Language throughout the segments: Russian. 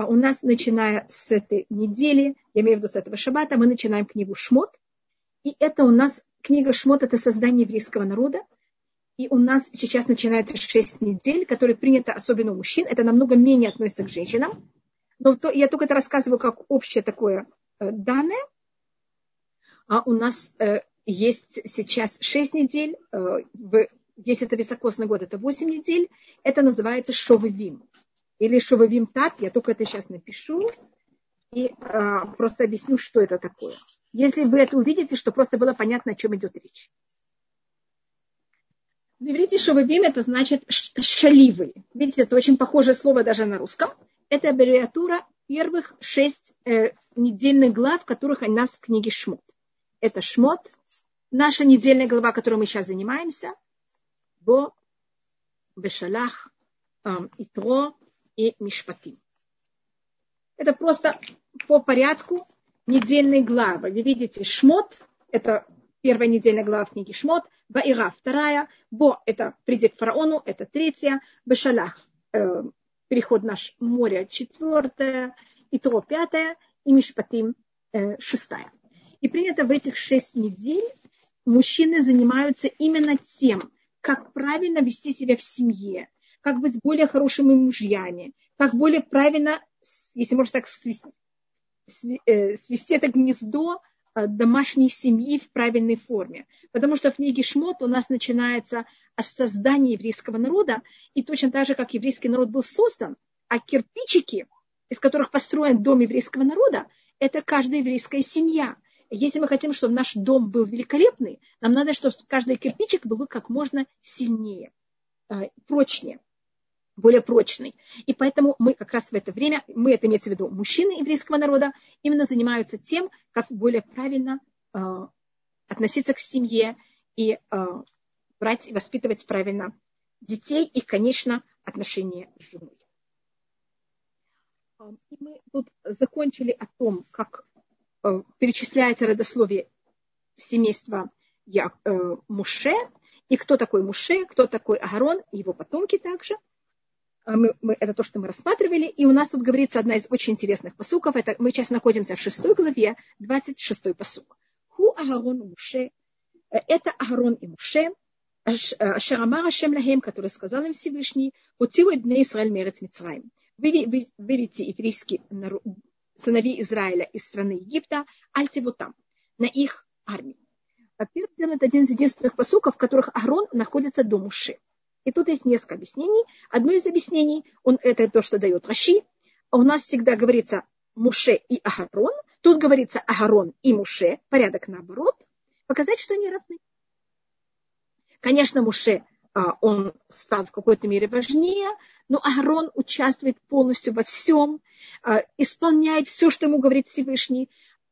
а у нас, начиная с этой недели, я имею в виду с этого шаббата, мы начинаем книгу Шмот. И это у нас, книга Шмот, это создание еврейского народа. И у нас сейчас начинается шесть недель, которые принято особенно у мужчин. Это намного менее относится к женщинам. Но то, я только это рассказываю как общее такое э, данное. А у нас э, есть сейчас шесть недель. Э, в, если это високосный год, это восемь недель. Это называется шовывим. Или шовывим тат. Я только это сейчас напишу. И э, просто объясню, что это такое. Если вы это увидите, что просто было понятно, о чем идет речь. В иврите шовывим это значит шаливы. Видите, это очень похожее слово даже на русском. Это аббревиатура первых шесть э, недельных глав, которых у нас в книге Шмот. Это Шмот, наша недельная глава, которой мы сейчас занимаемся, Бо, Бешалах, э, Итро и Мишпатим. Это просто по порядку недельные главы. Вы видите, Шмот – это первая недельная глава в книге Шмот, Баира – вторая, Бо – это приди к фараону, это третья, Бешалах э, – переход наш море, четвертая, Итро – пятая, и Мишпатим э, – шестая. И принято в этих шесть недель мужчины занимаются именно тем, как правильно вести себя в семье, как быть более хорошими мужьями, как более правильно, если можно так свести, э, свести это гнездо Э, домашней семьи в правильной форме. Потому что в книге Шмот у нас начинается о создании еврейского народа, и точно так же, как еврейский народ был создан, а кирпичики, из которых построен дом еврейского народа, это каждая еврейская семья. Если мы хотим, чтобы наш дом был великолепный, нам надо, чтобы каждый кирпичик был как можно сильнее, э, прочнее более прочный. И поэтому мы как раз в это время, мы это имеется в виду, мужчины еврейского народа именно занимаются тем, как более правильно э, относиться к семье и э, брать и воспитывать правильно детей и, конечно, отношения с женой. Э, и мы тут закончили о том, как э, перечисляется родословие семейства Я, э, Муше, и кто такой Муше, кто такой Агарон, его потомки также – мы, мы, это то, что мы рассматривали. И у нас тут говорится одна из очень интересных посуков. Это, мы сейчас находимся в шестой главе, 26 посук. Ху Агарон Муше. Это Агарон и Муше. Шарамар Ашем Лахем, который сказал им Всевышний, «Утилу Бне Исраэль Мерец Мицраим». Выведите еврейские сыновей Израиля из страны Египта, альтиву там, на их армии. Во-первых, это один из единственных посуков, в которых Аарон находится до Муши. И тут есть несколько объяснений. Одно из объяснений, он, это то, что дает Раши. А у нас всегда говорится Муше и Агарон. Тут говорится Агарон и Муше, порядок наоборот. Показать, что они равны. Конечно, Муше, а, он стал в какой-то мере важнее, но Агарон участвует полностью во всем, а, исполняет все, что ему говорит Всевышний.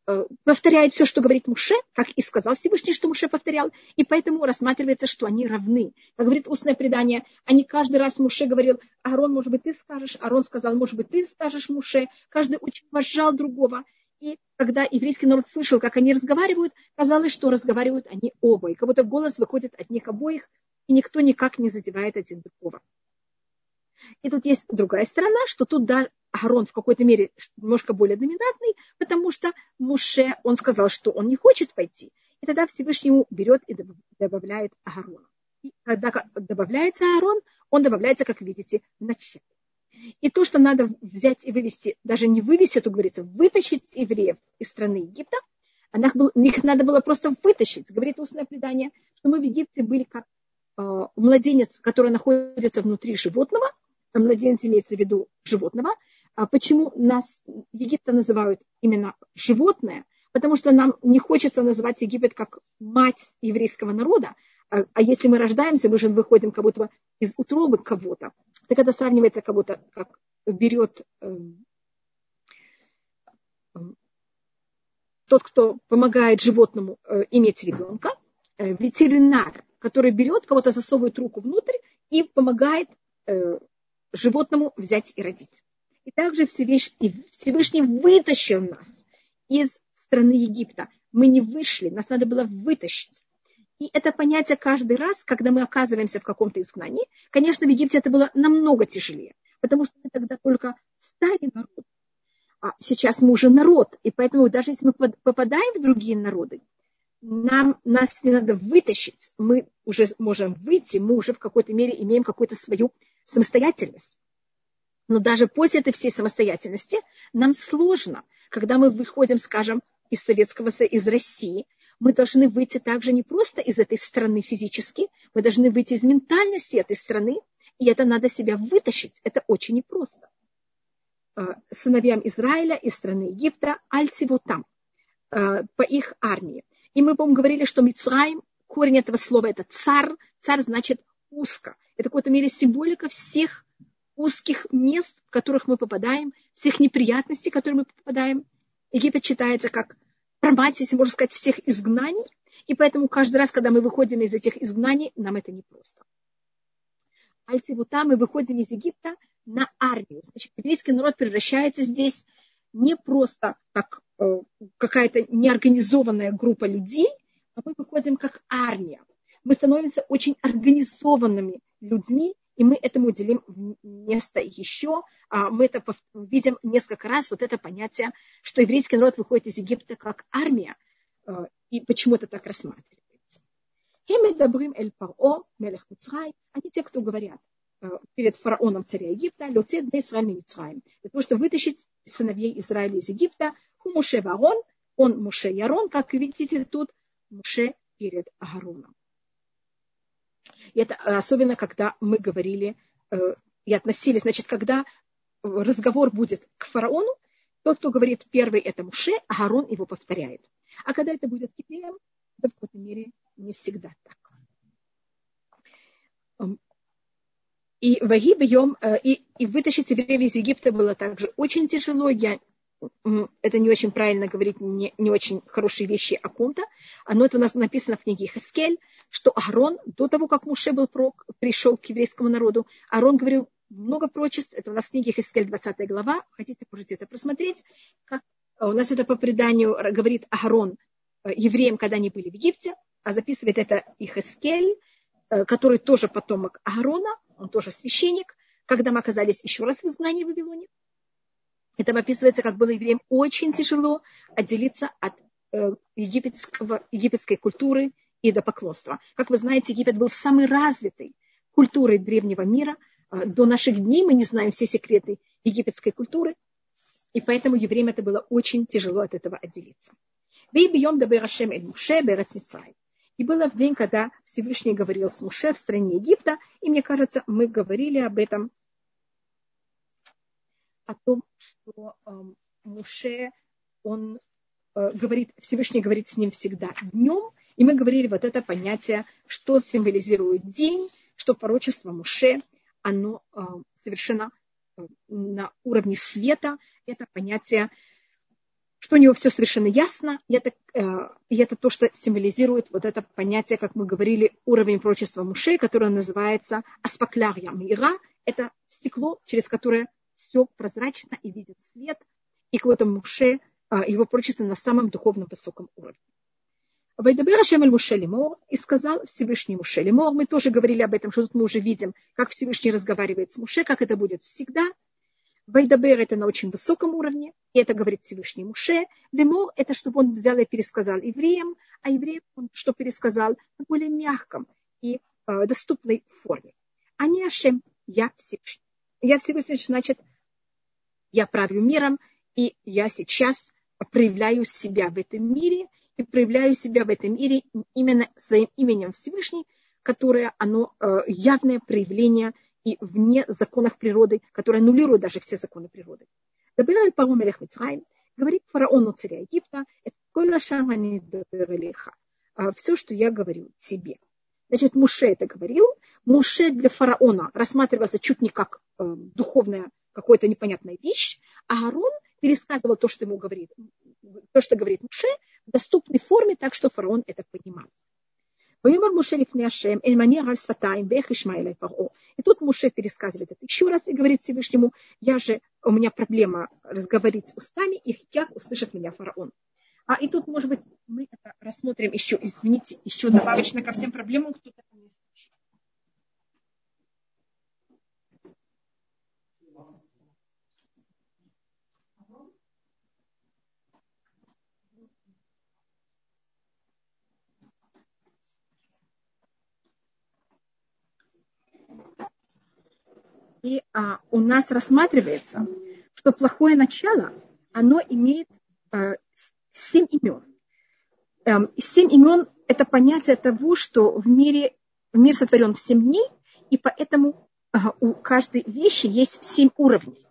Э, повторяет все, что говорит Муше, как и сказал Всевышний, что Муше повторял, и поэтому рассматривается, что они равны. Как говорит устное предание, они каждый раз Муше говорил, Аарон, может быть, ты скажешь, Аарон сказал, может быть, ты скажешь Муше, каждый очень уважал другого. И когда еврейский народ слышал, как они разговаривают, казалось, что разговаривают они оба, и как будто голос выходит от них обоих, и никто никак не задевает один другого. И тут есть другая сторона, что тут да, Аарон в какой-то мере немножко более доминантный, потому что Муше, он сказал, что он не хочет пойти. И тогда Всевышний ему берет и добавляет Аарона. И когда добавляется Аарон, он добавляется, как видите, в начале. И то, что надо взять и вывести, даже не вывести, то говорится, вытащить евреев из страны Египта, их надо было просто вытащить. Говорит устное предание, что мы в Египте были как э, младенец, который находится внутри животного, а младенец имеется в виду животного, а почему нас Египта называют именно животное? Потому что нам не хочется называть Египет как мать еврейского народа, а, а если мы рождаемся, мы же выходим как будто из утробы кого-то. Так это сравнивается как будто как берет э, э, тот, кто помогает животному э, иметь ребенка, э, ветеринар, который берет кого-то, засовывает руку внутрь и помогает э, животному взять и родить. И также Всевышний, вытащил нас из страны Египта. Мы не вышли, нас надо было вытащить. И это понятие каждый раз, когда мы оказываемся в каком-то изгнании, конечно, в Египте это было намного тяжелее, потому что мы тогда только стали народ, а сейчас мы уже народ, и поэтому даже если мы попадаем в другие народы, нам, нас не надо вытащить, мы уже можем выйти, мы уже в какой-то мере имеем какую-то свою самостоятельность. Но даже после этой всей самостоятельности нам сложно, когда мы выходим, скажем, из Советского Союза, из России, мы должны выйти также не просто из этой страны физически, мы должны выйти из ментальности этой страны, и это надо себя вытащить. Это очень непросто. Э, сыновьям Израиля из страны Египта, альциву там, э, по их армии. И мы, по-моему, говорили, что Мицраим, корень этого слова это царь, царь значит узко. Это в какой-то мере символика всех узких мест, в которых мы попадаем, всех неприятностей, в которые мы попадаем. Египет считается как промать, если можно сказать, всех изгнаний. И поэтому каждый раз, когда мы выходим из этих изгнаний, нам это непросто. Альцивута мы выходим из Египта на армию. Значит, еврейский народ превращается здесь не просто как э, какая-то неорганизованная группа людей, а мы выходим как армия. Мы становимся очень организованными людьми, и мы этому уделим место еще. А мы это видим несколько раз, вот это понятие, что еврейский народ выходит из Египта как армия, э, и почему это так рассматривается. Они те, кто говорят, Э, перед фараоном царя Египта, летет для Израиля Мицраим, для того, чтобы вытащить сыновей Израиля из Египта, ху Муше Варон, он Муше Ярон, как видите тут, Муше перед Агароном. Это особенно, когда мы говорили э, и относились, значит, когда разговор будет к фараону, тот, кто говорит первый, это Муше, а Аарон его повторяет. А когда это будет к евреям, это в какой-то мере не всегда так. И э, и, и вытащить евреев из Египта было также очень тяжело. Я, это не очень правильно говорить, не, не очень хорошие вещи о ком-то. Но это у нас написано в книге Хаскель, что Аарон, до того, как Муше был прок, пришел к еврейскому народу, Аарон говорил много прочеств. Это у нас в книге Хаскель 20 глава. Хотите, можете это просмотреть. Как, э, у нас это по преданию говорит Аарон э, евреям, когда они были в Египте, а записывает это и Хаскель, который тоже потомок Аарона, он тоже священник, когда мы оказались еще раз в изгнании в Вавилоне. Это описывается, как было евреям очень тяжело отделиться от э, египетского, египетской культуры и до поклонства. Как вы знаете, Египет был самой развитой культурой древнего мира. Э, до наших дней мы не знаем все секреты египетской культуры, и поэтому евреям это было очень тяжело от этого отделиться. И было в день, когда Всевышний говорил с Муше в стране Египта, и мне кажется, мы говорили об этом, о том, что Муше, он э, говорит, Всевышний говорит с ним всегда днем, и мы говорили вот это понятие, что символизирует день, что порочество Муше, оно э, совершенно э, на уровне света, это понятие что у него все совершенно ясно, и это, э, и это то, что символизирует вот это понятие, как мы говорили, уровень прочества мушей, которое называется аспаклярья мира. Это стекло, через которое все прозрачно и видит свет, и какой-то муше, э, его прочество на самом духовном высоком уровне. Вайдабер Лимор и сказал Всевышний Муше Лимор. Мы тоже говорили об этом, что тут мы уже видим, как Всевышний разговаривает с Муше, как это будет всегда – Вайдабер это на очень высоком уровне, и это говорит Всевышний Муше. Лемор это чтобы он взял и пересказал евреям, а евреям он что пересказал на более мягком и э, доступной форме. А не Ашем, я Всевышний. Я Всевышний, значит, я правлю миром, и я сейчас проявляю себя в этом мире, и проявляю себя в этом мире именно своим именем Всевышний, которое оно э, явное проявление – и вне законов природы, которые аннулируют даже все законы природы. Пару Мелех Мицраим, говорит фараону царя Египта, это а все, что я говорю тебе. Значит, Муше это говорил. Муше для фараона рассматривался чуть не как э, духовная какую-то непонятную вещь, а Аарон пересказывал то, что ему говорит, то, что говорит Муше, в доступной форме, так что фараон это понимал. И тут Муше пересказывает это еще раз и говорит Всевышнему, я же, у меня проблема разговорить устами, и как услышит меня фараон. А и тут, может быть, мы это рассмотрим еще, извините, еще добавочно ко всем проблемам, кто-то не И а, у нас рассматривается, что плохое начало, оно имеет э, семь имен. Эм, семь имен – это понятие того, что в мире, мир сотворен в семь дней, и поэтому у каждой вещи есть семь уровней.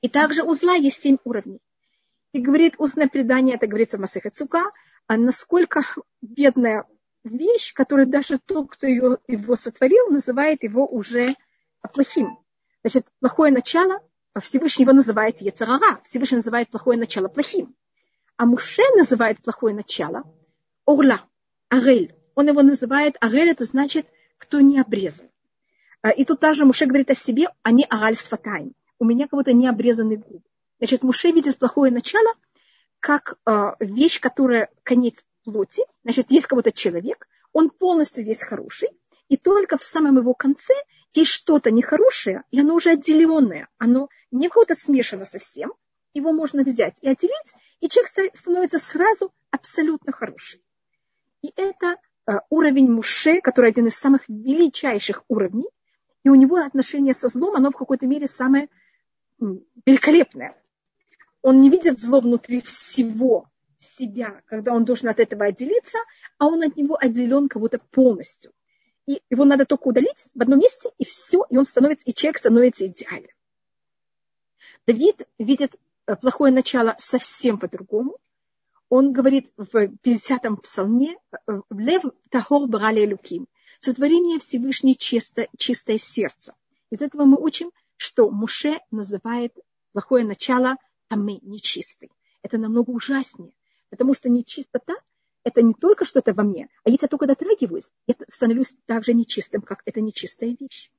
И также у зла есть семь уровней. И говорит устное предание, это говорится в Масахе Цука, а насколько бедная вещь, которую даже тот, кто ее, его сотворил, называет его уже плохим. Значит, плохое начало Всевышний его называет Ецарара, Всевышний называет плохое начало плохим. А Муше называет плохое начало Орла, Арель. Он его называет Арель, это значит, кто не обрезан. А, и тут также Муше говорит о себе, они Араль Сфатайм. У меня кого-то не обрезанный губ. Значит, Муше видит плохое начало как э, вещь, которая конец плоти. Значит, есть кого-то человек, он полностью весь хороший, и только в самом его конце есть что-то нехорошее, и оно уже отделенное, оно не кого-то смешано совсем, его можно взять и отделить, и человек становится сразу абсолютно хороший. И это э, уровень Муше, который один из самых величайших уровней, и у него отношение со злом, оно в какой-то мере самое великолепное. Он не видит зло внутри всего себя, когда он должен от этого отделиться, а он от него отделен как будто полностью. И его надо только удалить в одном месте, и все, и он становится, и человек становится идеальным. Давид видит э, плохое начало совсем по-другому. Он говорит в 50-м псалме э, «Лев тахор брали луким» сотворение Всевышней чисто, чистое сердце. Из этого мы учим, что Муше называет плохое начало тамы, нечистый. Это намного ужаснее, потому что нечистота – это не только что-то во мне, а если я только дотрагиваюсь, я становлюсь так же нечистым, как эта нечистая вещь.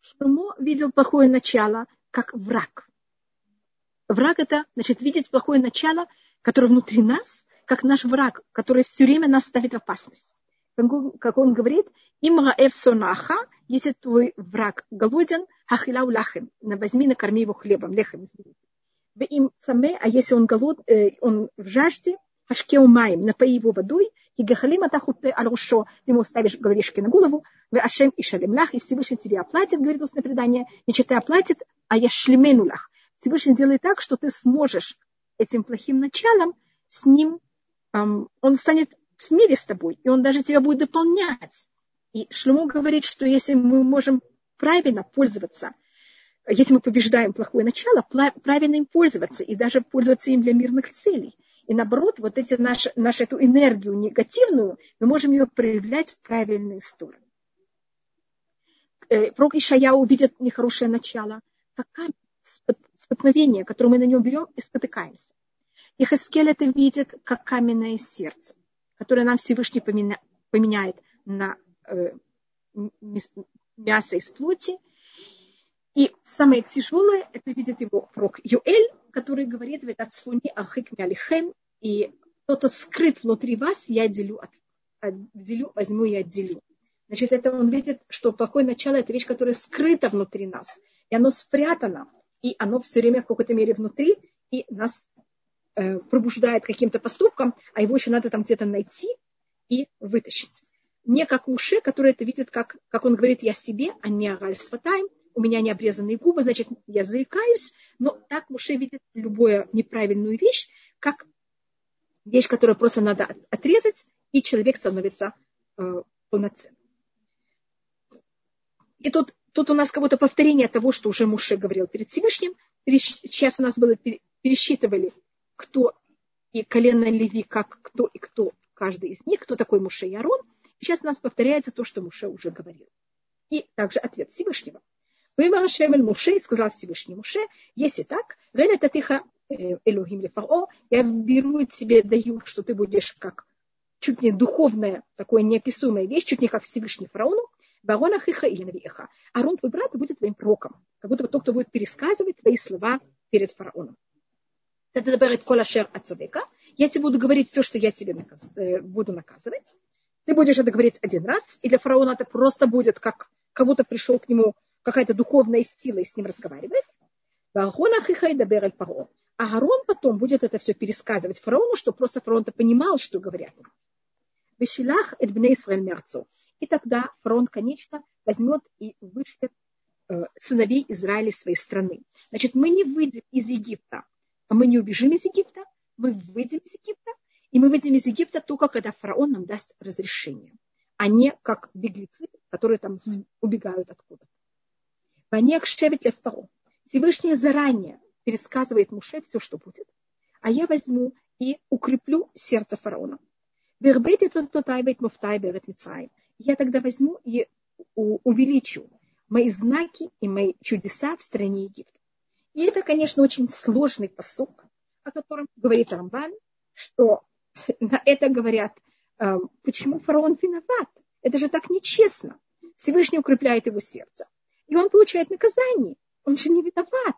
Шломо видел плохое начало как враг. Враг – это, значит, видеть плохое начало, которое внутри нас, как наш враг, который все время нас ставит в опасность. Как он говорит, имра эв сонаха, если твой враг голоден, хахилау лахем, возьми, накорми его хлебом, лехом, извините им саме, а если он голод, э, он в жажде, хашкеу маем, напои его водой, и гахалим атахуте алушо, ему ставишь головешки на голову, вы ашем и шалемлях, и Всевышний тебе оплатит, говорит устное предание, не читай оплатит, а я шлеменулях. Всевышний делает так, что ты сможешь этим плохим началом с ним, он станет в мире с тобой, и он даже тебя будет дополнять. И Шлему говорит, что если мы можем правильно пользоваться если мы побеждаем плохое начало, правильно им пользоваться и даже пользоваться им для мирных целей. И наоборот, вот эти наши, нашу эту энергию негативную, мы можем ее проявлять в правильные стороны. Э, пророк Ишая увидит нехорошее начало, как камень, споткновение, которое мы на нем берем и спотыкаемся. И Хаскель это видит как каменное сердце, которое нам Всевышний поменяет на э, мясо из плоти, и самое тяжелое, это видит его пророк Юэль, который говорит в этот сфоне Ахик Мялихем, и кто-то скрыт внутри вас, я отделю, от, отделю, возьму и отделю. Значит, это он видит, что плохое начало – это вещь, которая скрыта внутри нас, и оно спрятано, и оно все время в какой-то мере внутри, и нас пробуждает каким-то поступком, а его еще надо там где-то найти и вытащить. Не как уши, которые это видят, как, как он говорит, я себе, а не агаль сватаем, у меня не обрезанные губы, значит, я заикаюсь, но так Муше видит любую неправильную вещь, как вещь, которую просто надо отрезать, и человек становится э, полноценным. И тут, тут у нас как будто повторение того, что уже Муше говорил перед Всевышним. Сейчас у нас было пересчитывали, кто и колено Леви, как кто и кто, каждый из них, кто такой Муше и Арон. Сейчас у нас повторяется то, что Муше уже говорил. И также ответ Всевышнего. Вымар Шемель Муше, сказал Всевышний Муше, если так, Вен это тихо э, Элохим Лефао, я беру тебе, даю, что ты будешь как чуть не духовная, такое неописуемая вещь, чуть не как Всевышний фараону, Барона Хиха или Навиеха. Арон, твой брат, будет твоим пророком. Как будто бы тот, кто будет пересказывать твои слова перед фараоном. Это говорит Колашер от Я тебе буду говорить все, что я тебе наказ... Э, буду наказывать. Ты будешь это говорить один раз, и для фараона это просто будет как, как будто пришел к нему какая-то духовная сила и с ним разговаривает. А Аарон потом будет это все пересказывать фараону, чтобы просто фараон-то понимал, что говорят ему. И тогда фараон, конечно, возьмет и вышлет э, сыновей Израиля своей страны. Значит, мы не выйдем из Египта, мы не убежим из Египта, мы выйдем из Египта, и мы выйдем из Египта только когда фараон нам даст разрешение, а не как беглецы, которые там убегают откуда-то. Ванек шевет фараон. Всевышний заранее пересказывает Муше все, что будет, а я возьму и укреплю сердце фараона. Я тогда возьму и увеличу мои знаки и мои чудеса в стране Египта. И это, конечно, очень сложный посук, о котором говорит Рамбан, что на это говорят, эм, почему фараон виноват? Это же так нечестно. Всевышний укрепляет его сердце. И он получает наказание. Он же не виноват.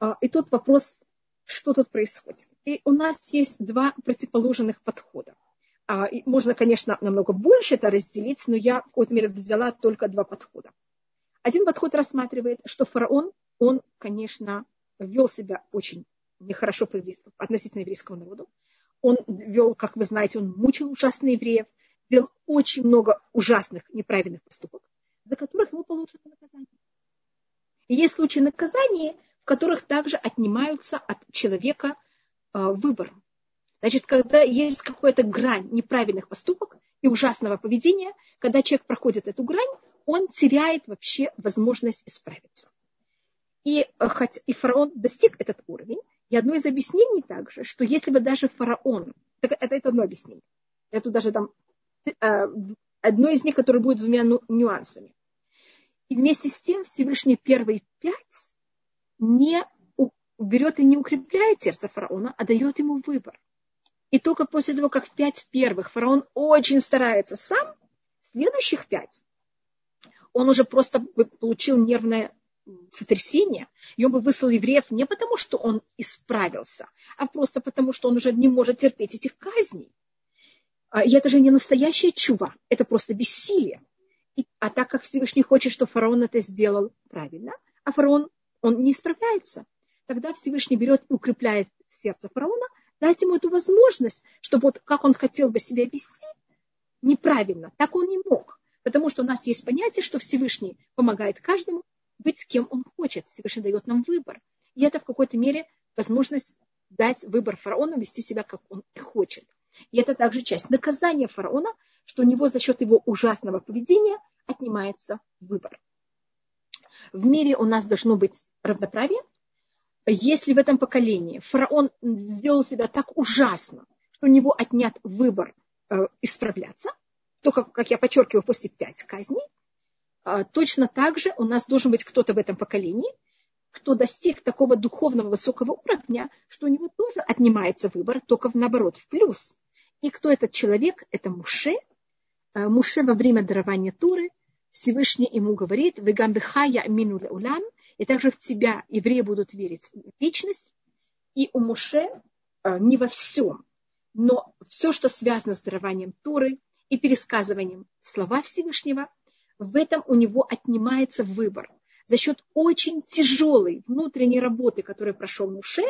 А, и тут вопрос, что тут происходит. И у нас есть два противоположных подхода. А, можно, конечно, намного больше это разделить, но я в какой-то мере взяла только два подхода. Один подход рассматривает, что фараон, он, конечно, вел себя очень нехорошо по относительно еврейскому народу. Он вел, как вы знаете, он мучил ужасно евреев, делал очень много ужасных, неправильных поступок, за которых ему положено наказание. И есть случаи наказания, в которых также отнимаются от человека э, выбор. Значит, когда есть какая-то грань неправильных поступок и ужасного поведения, когда человек проходит эту грань, он теряет вообще возможность исправиться. И, э, хоть и фараон достиг этот уровень, и одно из объяснений также, что если бы даже фараон, это, это одно объяснение, это даже там э, одно из них, которое будет двумя нюансами. И вместе с тем Всевышний первые пять не берет и не укрепляет сердце фараона, а дает ему выбор. И только после того, как пять первых фараон очень старается сам, следующих пять он уже просто получил нервное сотрясение, и он бы выслал евреев не потому, что он исправился, а просто потому, что он уже не может терпеть этих казней. А, и это же не настоящая чува, это просто бессилие. И, а так как Всевышний хочет, что фараон это сделал правильно, а фараон, он не справляется, тогда Всевышний берет и укрепляет сердце фараона, дать ему эту возможность, чтобы вот как он хотел бы себя вести, неправильно, так он не мог. Потому что у нас есть понятие, что Всевышний помогает каждому, быть кем он хочет. Всевышний дает нам выбор. И это в какой-то мере возможность дать выбор фараону вести себя, как он и хочет. И это также часть наказания фараона, что у него за счет его ужасного поведения отнимается выбор. В мире у нас должно быть равноправие. Если в этом поколении фараон сделал себя так ужасно, что у него отнят выбор э, исправляться, то, как, я подчеркиваю, после пять казней, а, точно так же у нас должен быть кто-то в этом поколении, кто достиг такого духовного высокого уровня, что у него тоже отнимается выбор, только наоборот, в плюс. И кто этот человек? Это Муше. А, Муше во время дарования Туры Всевышний ему говорит, «Вегамбихая мину улам», и также в тебя евреи будут верить в вечность. И у Муше а, не во всем, но все, что связано с дарованием Туры и пересказыванием слова Всевышнего – в этом у него отнимается выбор. За счет очень тяжелой внутренней работы, которую прошел Муше,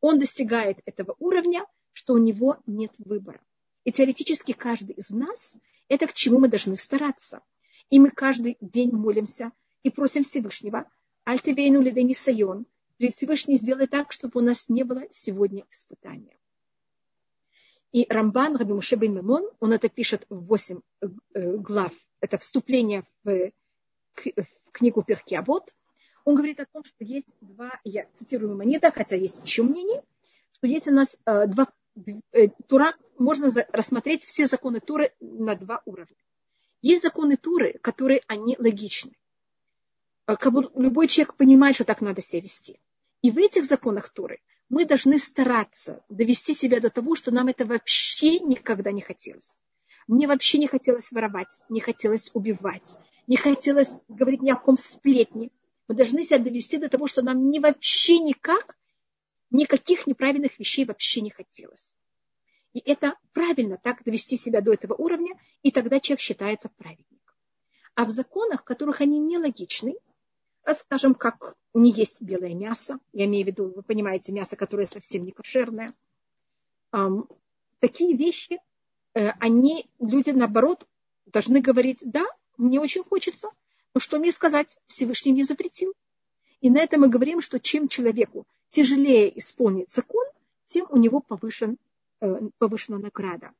он достигает этого уровня, что у него нет выбора. И теоретически каждый из нас – это к чему мы должны стараться. И мы каждый день молимся и просим Всевышнего, «Альтевейну лидени сайон», Всевышний сделай так, чтобы у нас не было сегодня испытания. И Рамбан, Раби Муше бен Мемон, он это пишет в 8 э, глав это вступление в, в книгу Перкиабот, он говорит о том, что есть два, я цитирую монета, хотя есть еще мнение, что есть у нас э, два, э, Тура, можно рассмотреть все законы Туры на два уровня. Есть законы Туры, которые они логичны. Как бы любой человек понимает, что так надо себя вести. И в этих законах Туры мы должны стараться довести себя до того, что нам это вообще никогда не хотелось. Мне вообще не хотелось воровать, не хотелось убивать, не хотелось говорить ни о ком сплетни. Мы должны себя довести до того, что нам не вообще никак, никаких неправильных вещей вообще не хотелось. И это правильно, так довести себя до этого уровня, и тогда человек считается праведником. А в законах, в которых они нелогичны, скажем, как не есть белое мясо, я имею в виду, вы понимаете, мясо, которое совсем не кошерное, такие вещи Э, они, люди, наоборот, должны говорить, да, мне очень хочется, Но что мне сказать? Всевышний мне запретил. И на этом мы говорим, что чем человеку тяжелее исполнить закон, тем у него повышен, э, повышена награда.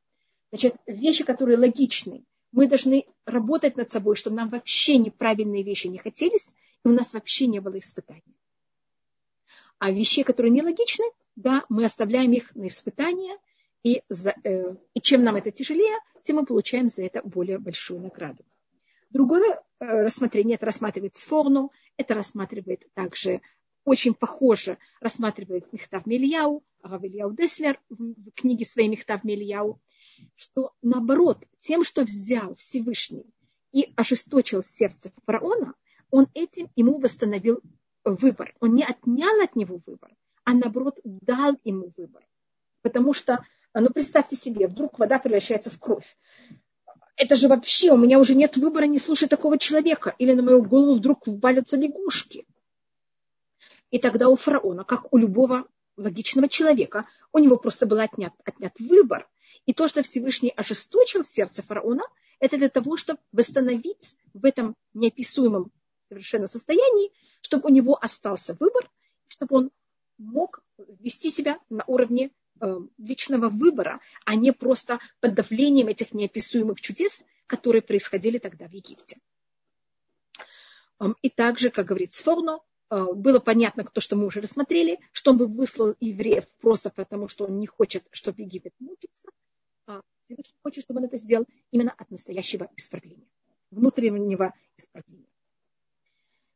Значит, вещи, которые логичны, мы должны работать над собой, чтобы нам вообще неправильные вещи не хотелись, у нас вообще не было испытаний. А вещи, которые нелогичны, да, мы оставляем их на испытания, и, за, э, и чем нам это тяжелее, тем мы получаем за это более большую награду. Другое э, рассмотрение, это рассматривает сфорну, это рассматривает также очень похоже, рассматривает Мехтав Мельяу, Рав Ильяу Деслер в книге своей Мехтав Мельяу, что наоборот, тем, что взял Всевышний и ожесточил сердце фараона, он этим ему восстановил выбор. Он не отнял от него выбор, а наоборот дал ему выбор. Потому что, ну представьте себе, вдруг вода превращается в кровь. Это же вообще, у меня уже нет выбора не слушать такого человека. Или на мою голову вдруг валятся лягушки. И тогда у фараона, как у любого логичного человека, у него просто был отнят, отнят выбор. И то, что Всевышний ожесточил сердце фараона, это для того, чтобы восстановить в этом неописуемом совершенно состоянии, чтобы у него остался выбор, чтобы он мог вести себя на уровне э, личного выбора, а не просто под давлением этих неописуемых чудес, которые происходили тогда в Египте. И также, как говорит Сфорно, Э, было понятно, то, что мы уже рассмотрели, что он бы выслал евреев просто потому, что он не хочет, чтобы Египет мучился, а Всевышний хочет, чтобы он это сделал именно от настоящего исправления, внутреннего исправления.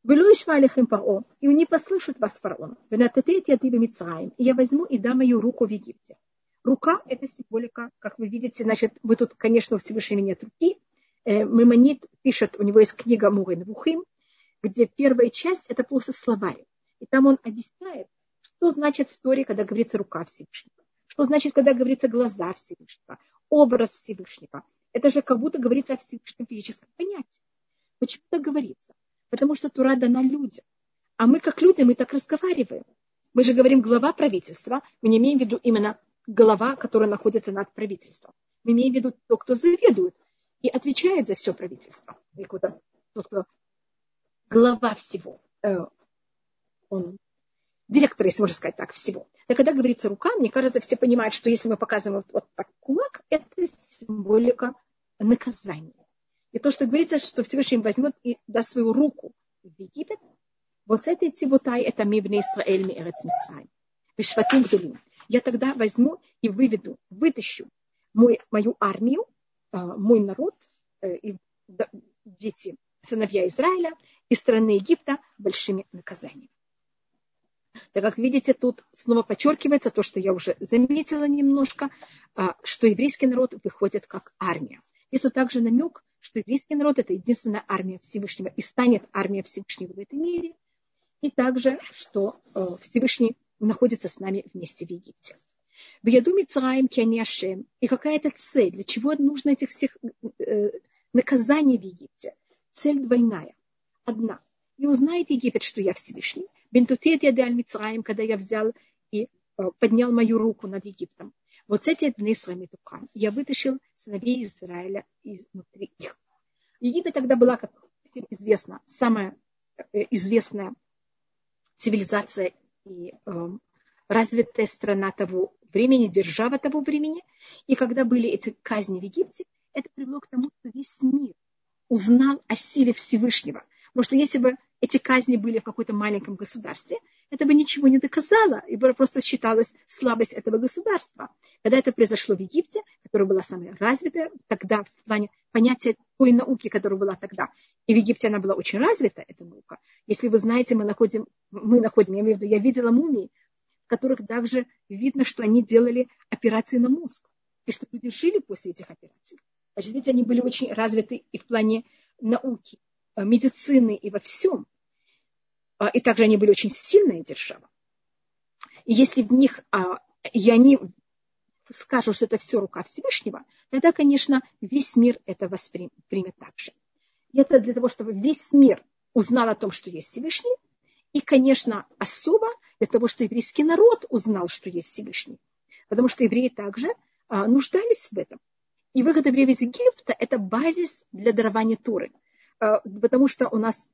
Велу Ишмалихим Паро, и не послышат вас фараон. И я возьму и дам мою руку в Египте. Рука – это символика, как вы видите, значит, вы тут, конечно, у Всевышнего нет руки. Э, Мемонит пишет, у него есть книга Мурен Вухим, где первая часть – это просто словарь. И там он объясняет, что значит в Торе, когда говорится рука Всевышнего, что значит, когда говорится глаза Всевышнего, образ Всевышнего. Это же как будто говорится о Всевышнем физическом понятии. Почему так говорится? Потому что Тура дана людям. А мы, как люди, мы так разговариваем. Мы же говорим глава правительства, мы не имеем в виду именно глава, которая находится над правительством. Мы имеем в виду то, кто заведует и отвечает за все правительство. И кто-то, тот, кто глава всего. Э, он директор, если можно сказать так, всего. И когда говорится рука, мне кажется, все понимают, что если мы показываем вот, вот так кулак, это символика наказания. И то, что говорится, что Всевышний возьмет и даст свою руку в Египет, вот с этой тибутай это мибне Исраэль ми эрец Мицраим. Вишватим гдулим. Я тогда возьму и выведу, вытащу мой, мою армию, э, мой народ э, и дети сыновья Израиля из страны Египта большими наказаниями. Так как видите, тут снова подчеркивается то, что я уже заметила немножко, а, что еврейский народ выходит как армия. Есть также намек, что еврейский народ – это единственная армия Всевышнего и станет армия Всевышнего в этом мире. И также, что э, Всевышний находится с нами вместе в Египте. В яду Мицраим Кианиашем. И какая это цель? Для чего нужно этих всех э, наказаний в Египте? Цель двойная. Одна. И узнает Египет, что я Всевышний. Бентутет я Мицраим, когда я взял и э, поднял мою руку над Египтом. Вот с этой дни своими тукам я вытащил сыновей Израиля изнутри их. Египет тогда была, как всем известно, самая э, известная цивилизация и э, развитая страна того времени, держава того времени. И когда были эти казни в Египте, это привело к тому, что весь мир узнал о силе Всевышнего. Потому что если бы эти казни были в каком-то маленьком государстве, это бы ничего не доказало, и просто считалась слабость этого государства. Когда это произошло в Египте, которая была самая развитая тогда в плане понятия той науки, которая была тогда, и в Египте она была очень развита, эта наука. Если вы знаете, мы находим, мы находим, я имею в виду, я видела мумии, в которых также видно, что они делали операции на мозг, и что люди жили после этих операций. Значит, видите, они были очень развиты и в плане науки, медицины и во всем. А, и также они были очень сильная держава. И если в них, а, и они скажут, что это все рука Всевышнего, тогда, конечно, весь мир это воспримет так же. И это для того, чтобы весь мир узнал о том, что есть Всевышний, и, конечно, особо для того, чтобы еврейский народ узнал, что есть Всевышний. Потому что евреи также а, нуждались в этом. И выход евреев из Египта – это базис для дарования Туры. Э, потому что у нас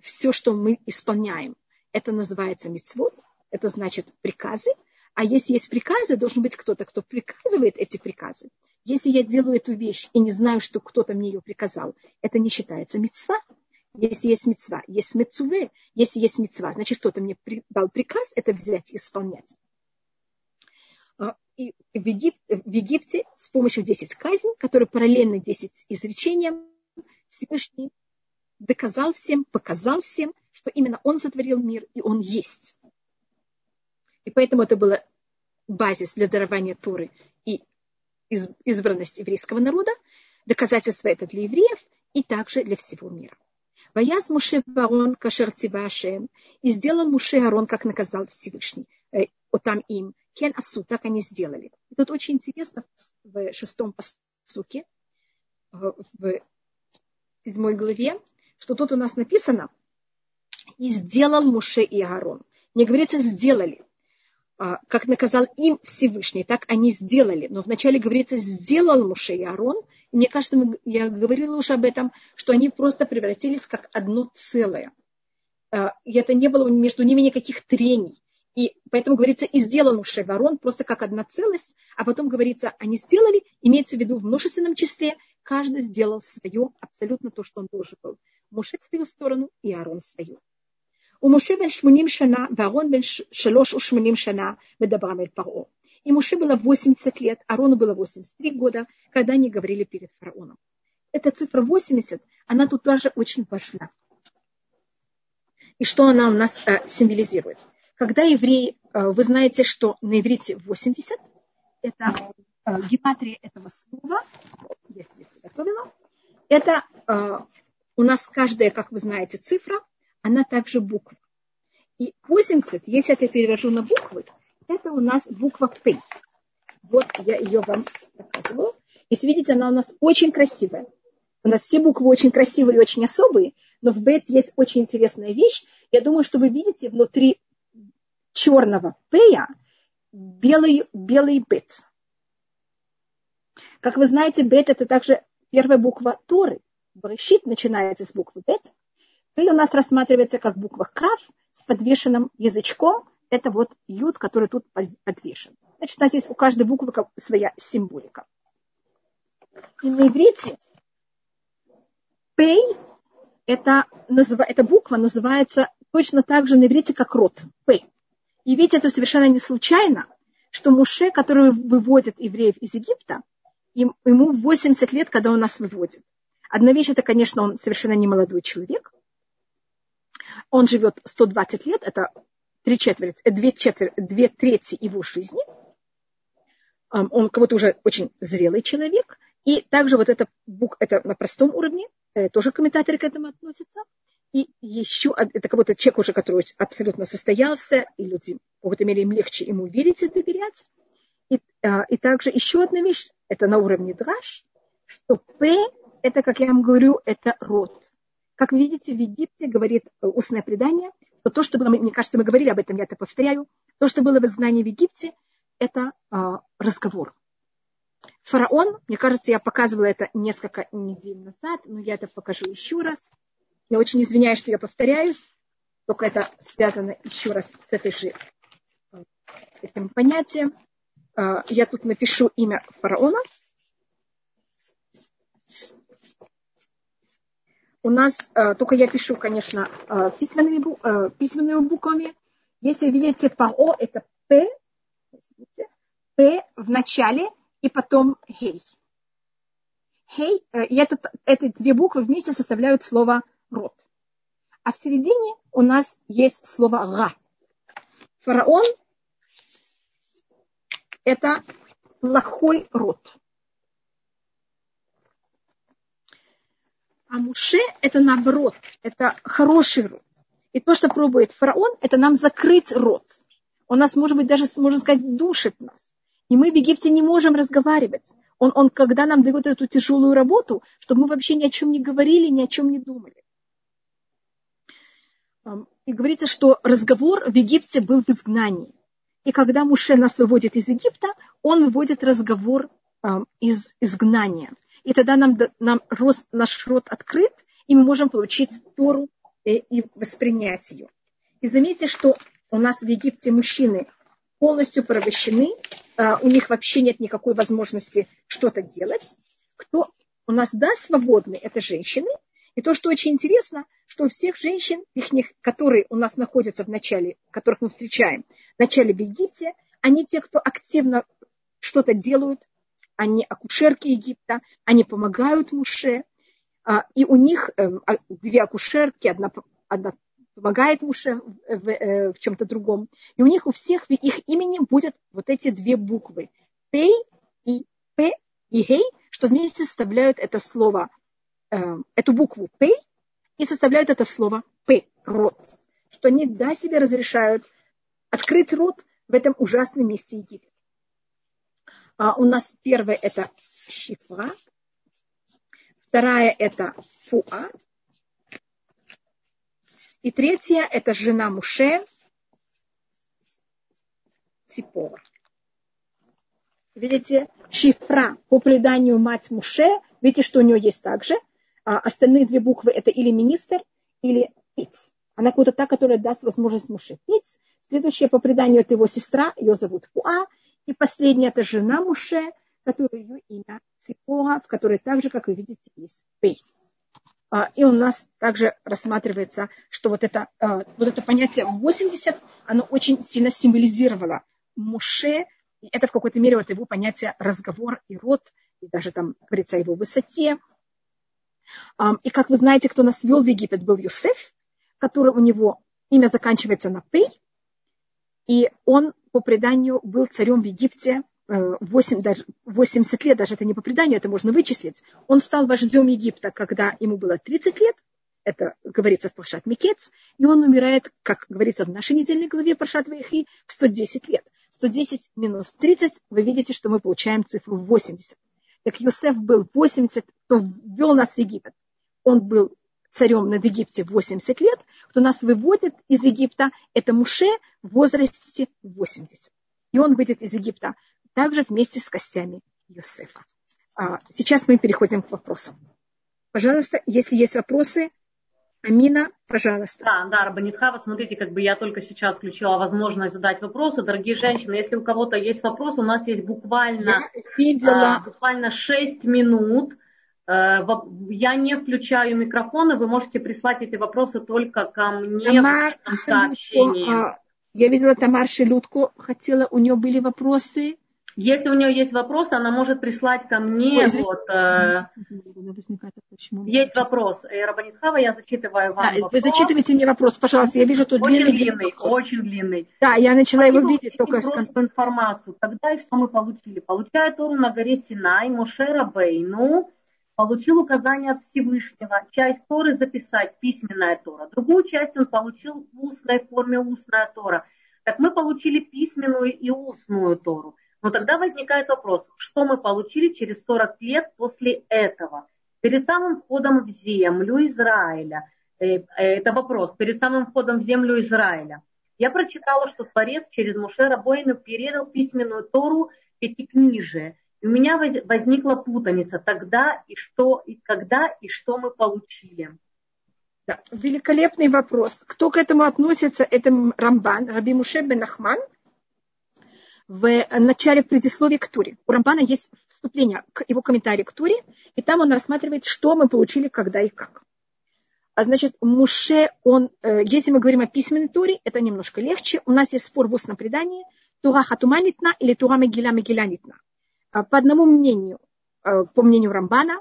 все, что мы исполняем, это называется мицвод, это значит приказы, а если есть приказы, должен быть кто-то, кто приказывает эти приказы. Если я делаю эту вещь и не знаю, что кто-то мне ее приказал, это не считается мецва. Если есть мецва, есть мецуве, если есть мецва, значит, кто-то мне дал приказ это взять и исполнять. А, и в Египте, в Египте с помощью 10 казней, которые параллельны 10 изречениям, Всевышний доказал всем, показал всем, что именно он сотворил мир, и он есть. И поэтому это было базис для дарования Туры и избранность еврейского народа. Доказательство это для евреев и также для всего мира. Ваяс Муше Барон Кашер Цивашем и сделал Муше Арон, как наказал Всевышний, э, там им. Кен Асу, так они сделали. И тут очень интересно в шестом посуке, э, в седьмой главе, что тут у нас написано, и сделал Муше и Аарон. Не говорится сделали. А, как наказал им Всевышний, так они сделали. Но вначале говорится, сделал Муше и Аарон. Мне кажется, я говорила уже об этом, что они просто превратились как одно целое. А, и это не было между ними никаких трений. И поэтому говорится, и сделал Муше и Аарон просто как одна целость, а потом говорится, они сделали, имеется в виду в множественном числе, Каждый сделал свое, абсолютно то, что он должен был. Муше свою сторону и Арон свою. У Муше бен Шмуним Шана, Аарон бен Шалош Ушмуним Шана, Медабрам эль Паро. И Муше было 80 лет, Арону было 83 года, когда они говорили перед фараоном. Эта цифра 80, она тут тоже очень важна. И что она у нас э, символизирует? Когда евреи, э, вы знаете, что на иврите 80, это э, гематрия этого слова, если я приготовила, это э, у нас каждая, как вы знаете, цифра она также буква. И 80, если я перевожу на буквы, это у нас буква П. Вот я ее вам показываю. Если видите, она у нас очень красивая. У нас все буквы очень красивые и очень особые, но в бет есть очень интересная вещь. Я думаю, что вы видите внутри черного пея белый, белый бет. Как вы знаете, бет это также первая буква Торы. Брешит начинается с буквы бет, и у нас рассматривается как буква Кав с подвешенным язычком. Это вот юд, который тут подвешен. Значит, у нас здесь у каждой буквы своя символика. И на иврите пей, это, эта буква называется точно так же на иврите, как рот. Пей. И ведь это совершенно не случайно, что Муше, который выводит евреев из Египта, ему 80 лет, когда он нас выводит. Одна вещь, это, конечно, он совершенно не молодой человек, он живет 120 лет, это три четверти, э, две, четверти, две трети его жизни. Он как будто уже очень зрелый человек. И также вот это, это на простом уровне, э, тоже комментаторы к этому относятся. И еще, это как будто человек уже, который абсолютно состоялся, и люди, в какой-то мере, им легче ему верить и доверять. И, а, и также еще одна вещь, это на уровне драж, что П, это, как я вам говорю, это род. Как вы видите, в Египте говорит э, устное предание, что то, что было, мне кажется, мы говорили об этом, я это повторяю, то, что было в изгнании в Египте, это а, разговор. Фараон, мне кажется, я показывала это несколько недель назад, но я это покажу еще раз. Я очень извиняюсь, что я повторяюсь, только это связано еще раз с этой же, э, этим понятием. А, я тут напишу имя фараона, у нас, э, только я пишу, конечно, э, письменными, э, письменными буквами. Если видите ПАО, это П, П в начале и потом Хей. Хей, и этот, эти две буквы вместе составляют слово род. А в середине у нас есть слово га. Фараон – это плохой род. А Муше – это наоборот, это хороший род. И то, что пробует фараон, это нам закрыть рот. Он нас, может быть, даже, можно сказать, душит нас. И мы в Египте не можем разговаривать. Он, он когда нам дает эту тяжелую работу, чтобы мы вообще ни о чем не говорили, ни о чем не думали. И говорится, что разговор в Египте был в изгнании. И когда Муше нас выводит из Египта, он выводит разговор из изгнания и тогда нам, нам наш рот открыт, и мы можем получить Тору и воспринять ее. И заметьте, что у нас в Египте мужчины полностью порабощены, а, у них вообще нет никакой возможности что-то делать. Кто у нас, да, свободны, это женщины. И то, что очень интересно, что у всех женщин, их, которые у нас находятся в начале, которых мы встречаем, в начале в Египте, они те, кто активно что-то делают, они акушерки Египта, они помогают Муше, а, и у них эм, а, две акушерки, одна, одна помогает Муше в, в, э, в чем-то другом. И у них у всех их имени будут вот эти две буквы. Пей и П и Гей, что вместе составляют это слово, э, эту букву Пей и составляют это слово П, рот. Что они да себе разрешают открыть рот в этом ужасном месте Египта. А у нас первое это Шифра, вторая это Фуа, и третья – это жена Муше, Ципора. Видите, шифра по преданию мать Муше, видите, что у нее есть также. А остальные две буквы – это или министр, или пиц. Она какая-то та, которая даст возможность Муше пиц. Следующая по преданию – это его сестра, ее зовут Пуа. И последняя – это жена Муше, которая ее имя Ципора, в которой также, как вы видите, есть пей. А, и у нас также рассматривается, что вот это, а, вот это понятие 80, оно очень сильно символизировало Муше, и это в какой-то мере вот его понятие разговор и род, и даже там говорится о его высоте. И как вы знаете, кто нас вел в Египет, был Юсеф, который у него имя заканчивается на Пей, и он по преданию был царем в Египте 8, даже 80 лет, даже это не по преданию, это можно вычислить. Он стал вождем Египта, когда ему было 30 лет, это говорится в Паршат Микец, и он умирает, как говорится в нашей недельной главе Паршат Ваихи, в 110 лет. 110 минус 30, вы видите, что мы получаем цифру 80. Так Йосеф был 80, кто ввел нас в Египет. Он был царем над Египте 80 лет, кто нас выводит из Египта, это Муше в возрасте 80. И он выйдет из Египта также вместе с костями Йосефа. А, сейчас мы переходим к вопросам. Пожалуйста, если есть вопросы, Амина, пожалуйста. Да, да, Рабанитхава, смотрите, как бы я только сейчас включила возможность задать вопросы. Дорогие женщины, если у кого-то есть вопрос, у нас есть буквально, а, буквально 6 минут. Э, я не включаю микрофоны, вы можете прислать эти вопросы только ко мне Тамар, в сообщении. А, я видела Тамар Шелютку, хотела, у нее были вопросы. Если у нее есть вопросы, она может прислать ко мне. Ой, вот, э, есть вопрос. Э, Рабанисхава, я зачитываю вам да, вопрос. Вы зачитывайте мне вопрос, пожалуйста. Я вижу тут очень длинный. длинный очень длинный. Да, я начала его видеть только просто информацию. Когда и что мы получили? Получая Тору на горе Синай, Моше Рабейну получил указание от Всевышнего часть Торы записать, письменная Тора. Другую часть он получил в устной форме устная Тора. Так мы получили письменную и устную Тору. Но тогда возникает вопрос, что мы получили через 40 лет после этого? Перед самым входом в землю Израиля, э, э, это вопрос, перед самым входом в землю Израиля, я прочитала, что Творец через Муше Рабойну передал письменную Тору пятикнижие. И у меня возникла путаница тогда и что, и когда, и что мы получили. Да, великолепный вопрос. Кто к этому относится? Это Рамбан, Раби Муше бен Ахман – в начале предисловия к Туре. У Рамбана есть вступление к его комментарию к Туре, и там он рассматривает, что мы получили, когда и как. А значит, Муше, он, э, если мы говорим о письменной Туре, это немножко легче. У нас есть спор в устном предании, Тура хатуманитна или Тура мегиля мегилянитна. А по одному мнению, э, по мнению Рамбана,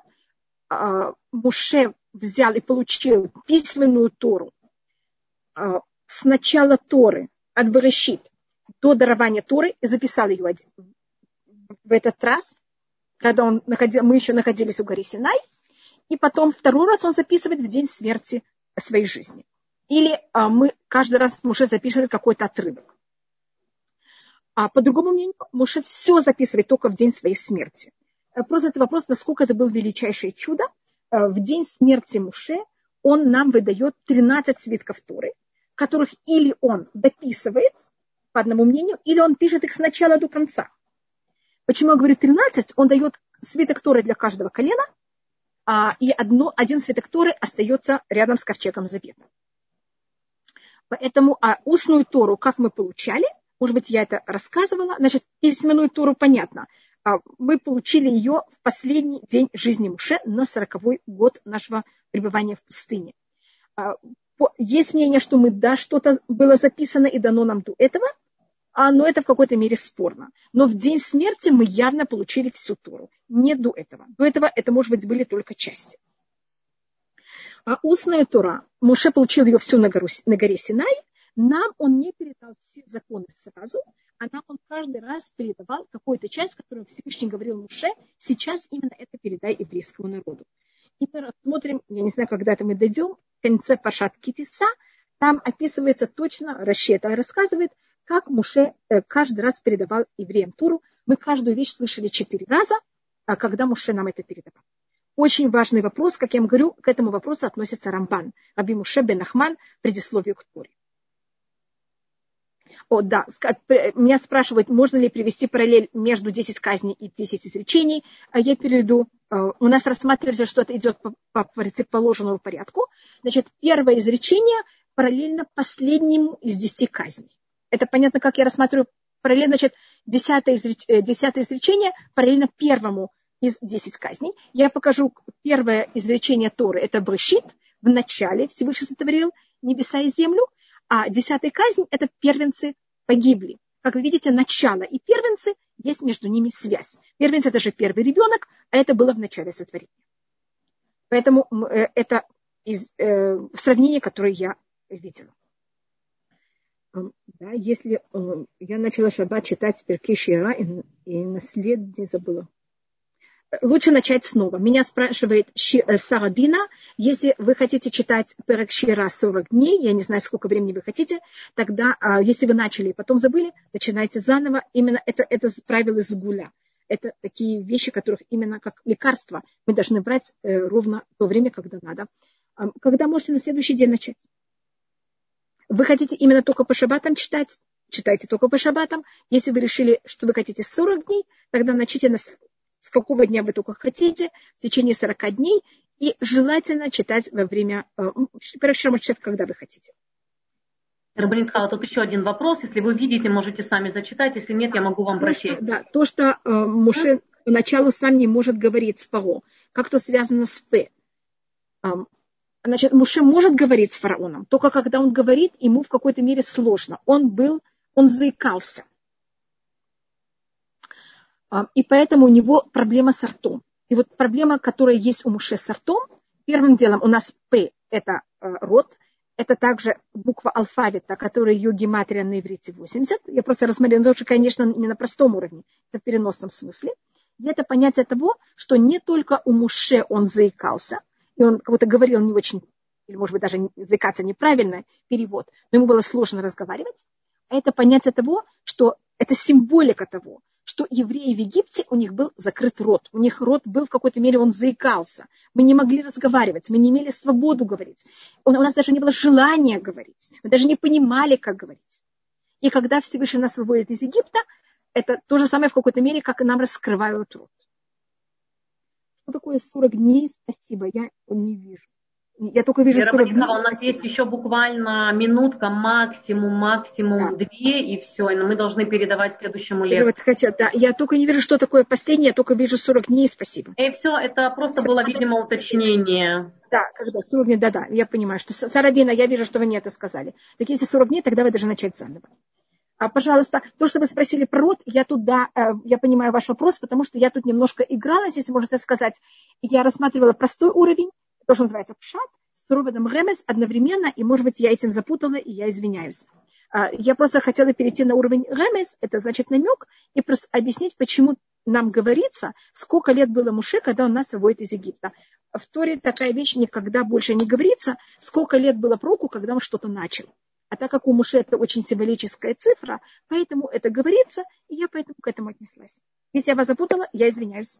э, Муше взял и получил письменную Тору с начала Торы, от Берешит, до дарования Торы и записал ее в этот раз, когда он находил, мы еще находились у горы Синай, и потом второй раз он записывает в день смерти своей жизни. Или а, мы каждый раз Муше записывает какой-то отрывок. А по другому мнению, Муше все записывает только в день своей смерти. Э, просто это вопрос, насколько это было величайшее чудо. Э, в день смерти Муше он нам выдает 13 свитков Торы, которых или он дописывает, по одному мнению, или он пишет их сначала до конца. Почему он говорит 13? Он дает свиток Торы для каждого колена, а, и одно, один свиток Торы остается рядом с ковчегом завета. Поэтому а устную Тору, как мы получали, может быть, я это рассказывала, значит, письменную Тору понятно. А, мы получили ее в последний день жизни Муше на сороковой год нашего пребывания в пустыне. А, есть мнение, что мы, да, что-то было записано и дано нам до этого, а, но это в какой-то мере спорно. Но в день смерти мы явно получили всю Тору. Не до этого. До этого это, может быть, были только части. А устная Тора, Муше получил ее всю на, гору, на горе Синай, нам он не передал все законы сразу, а нам он каждый раз передавал какую-то часть, которую Всевышний говорил Муше, сейчас именно это передай еврейскому народу. И мы рассмотрим, я не знаю, когда-то мы дойдем, в конце Пашат Китиса, там описывается точно, Рашета рассказывает, как Муше э, каждый раз передавал евреям Туру. Мы каждую вещь слышали четыре раза, а когда Муше нам это передавал. Очень важный вопрос, как я вам говорю, к этому вопросу относится Рамбан, Раби Муше бен Ахман, предисловию к Туре. О, да, меня спрашивают, можно ли привести параллель между 10 казней и 10 изречений. А я переведу. Э, у нас рассматривается, что это идет по, по положенному порядку. Значит, первое изречение параллельно последнему из 10 казней. Это понятно, как я рассматриваю параллельно, значит, десятое, изреч... Э, десятое изречение параллельно первому из десять казней. Я покажу первое изречение Торы. Это Брешит. В начале Всевышний сотворил небеса и землю. А десятая казнь – это первенцы погибли. Как вы видите, начало и первенцы, есть между ними связь. Первенцы – это же первый ребенок, а это было в начале сотворения. Поэтому э, это из, э, сравнение, которое я видела. Да, если я начала шаббат читать Перки Шира и, и наследие забыла. Лучше начать снова. Меня спрашивает Ши, э, если вы хотите читать Перек Шира 40 дней, я не знаю, сколько времени вы хотите, тогда, э, если вы начали и потом забыли, начинайте заново. Именно это, это правило из гуля. Это такие вещи, которых именно как лекарства мы должны брать э, ровно то время, когда надо. Когда можете на следующий день начать. Вы хотите именно только по шабатам читать? Читайте только по шабатам. Если вы решили, что вы хотите 40 дней, тогда начните на, с какого дня вы только хотите, в течение 40 дней, и желательно читать во время, э, прежде читать, когда вы хотите. Рабанитхала, тут еще один вопрос. Если вы видите, можете сами зачитать. Если нет, я могу вам прочесть. Да, то, что э, Муше поначалу сам не может говорить с Паро, как то связано с П. Значит, Муше может говорить с фараоном, только когда он говорит, ему в какой-то мере сложно. Он был, он заикался. И поэтому у него проблема с ртом. И вот проблема, которая есть у Муше с ртом, первым делом у нас П – это э, рот, это также буква алфавита, которая ее гематрия на иврите 80. Я просто рассмотрела, но тоже, конечно, не на простом уровне, это в переносном смысле. И это понятие того, что не только у Муше он заикался, и он как будто говорил не очень, или, может быть, даже заикаться неправильно, перевод, но ему было сложно разговаривать. А это понятие того, что это символика того, что евреи в Египте, у них был закрыт рот. У них рот был в какой-то мере, он заикался. Мы не могли разговаривать, мы не имели свободу говорить. У нас даже не было желания говорить. Мы даже не понимали, как говорить. И когда Всевышний нас выводит из Египта, это то же самое в какой-то мере, как и нам раскрывают рот. Что такое 40 дней? Спасибо, я не вижу. Я только вижу, что... у нас есть еще буквально минутка, максимум, максимум да. две, и все. И мы должны передавать следующему лектору. Хотя, да, я только не вижу, что такое последнее, я только вижу 40 дней, спасибо. И все, это просто было, видимо, уточнение. Да, когда 40 дней, да-да, я понимаю, что Сарадина, я вижу, что вы мне это сказали. Так если 40 дней, тогда вы должны начать заново. А, пожалуйста, то, что вы спросили про род, я туда, э, я понимаю ваш вопрос, потому что я тут немножко игралась, если можно так сказать. Я рассматривала простой уровень, то, что называется пшат, с роводом ремес одновременно, и, может быть, я этим запутала, и я извиняюсь. А, я просто хотела перейти на уровень ремес, это значит намек, и просто объяснить, почему нам говорится, сколько лет было Муше, когда он нас выводит из Египта. В Торе такая вещь никогда больше не говорится, сколько лет было проку, когда он что-то начал. А так как у Муше это очень символическая цифра, поэтому это говорится, и я поэтому к этому отнеслась. Если я вас запутала, я извиняюсь.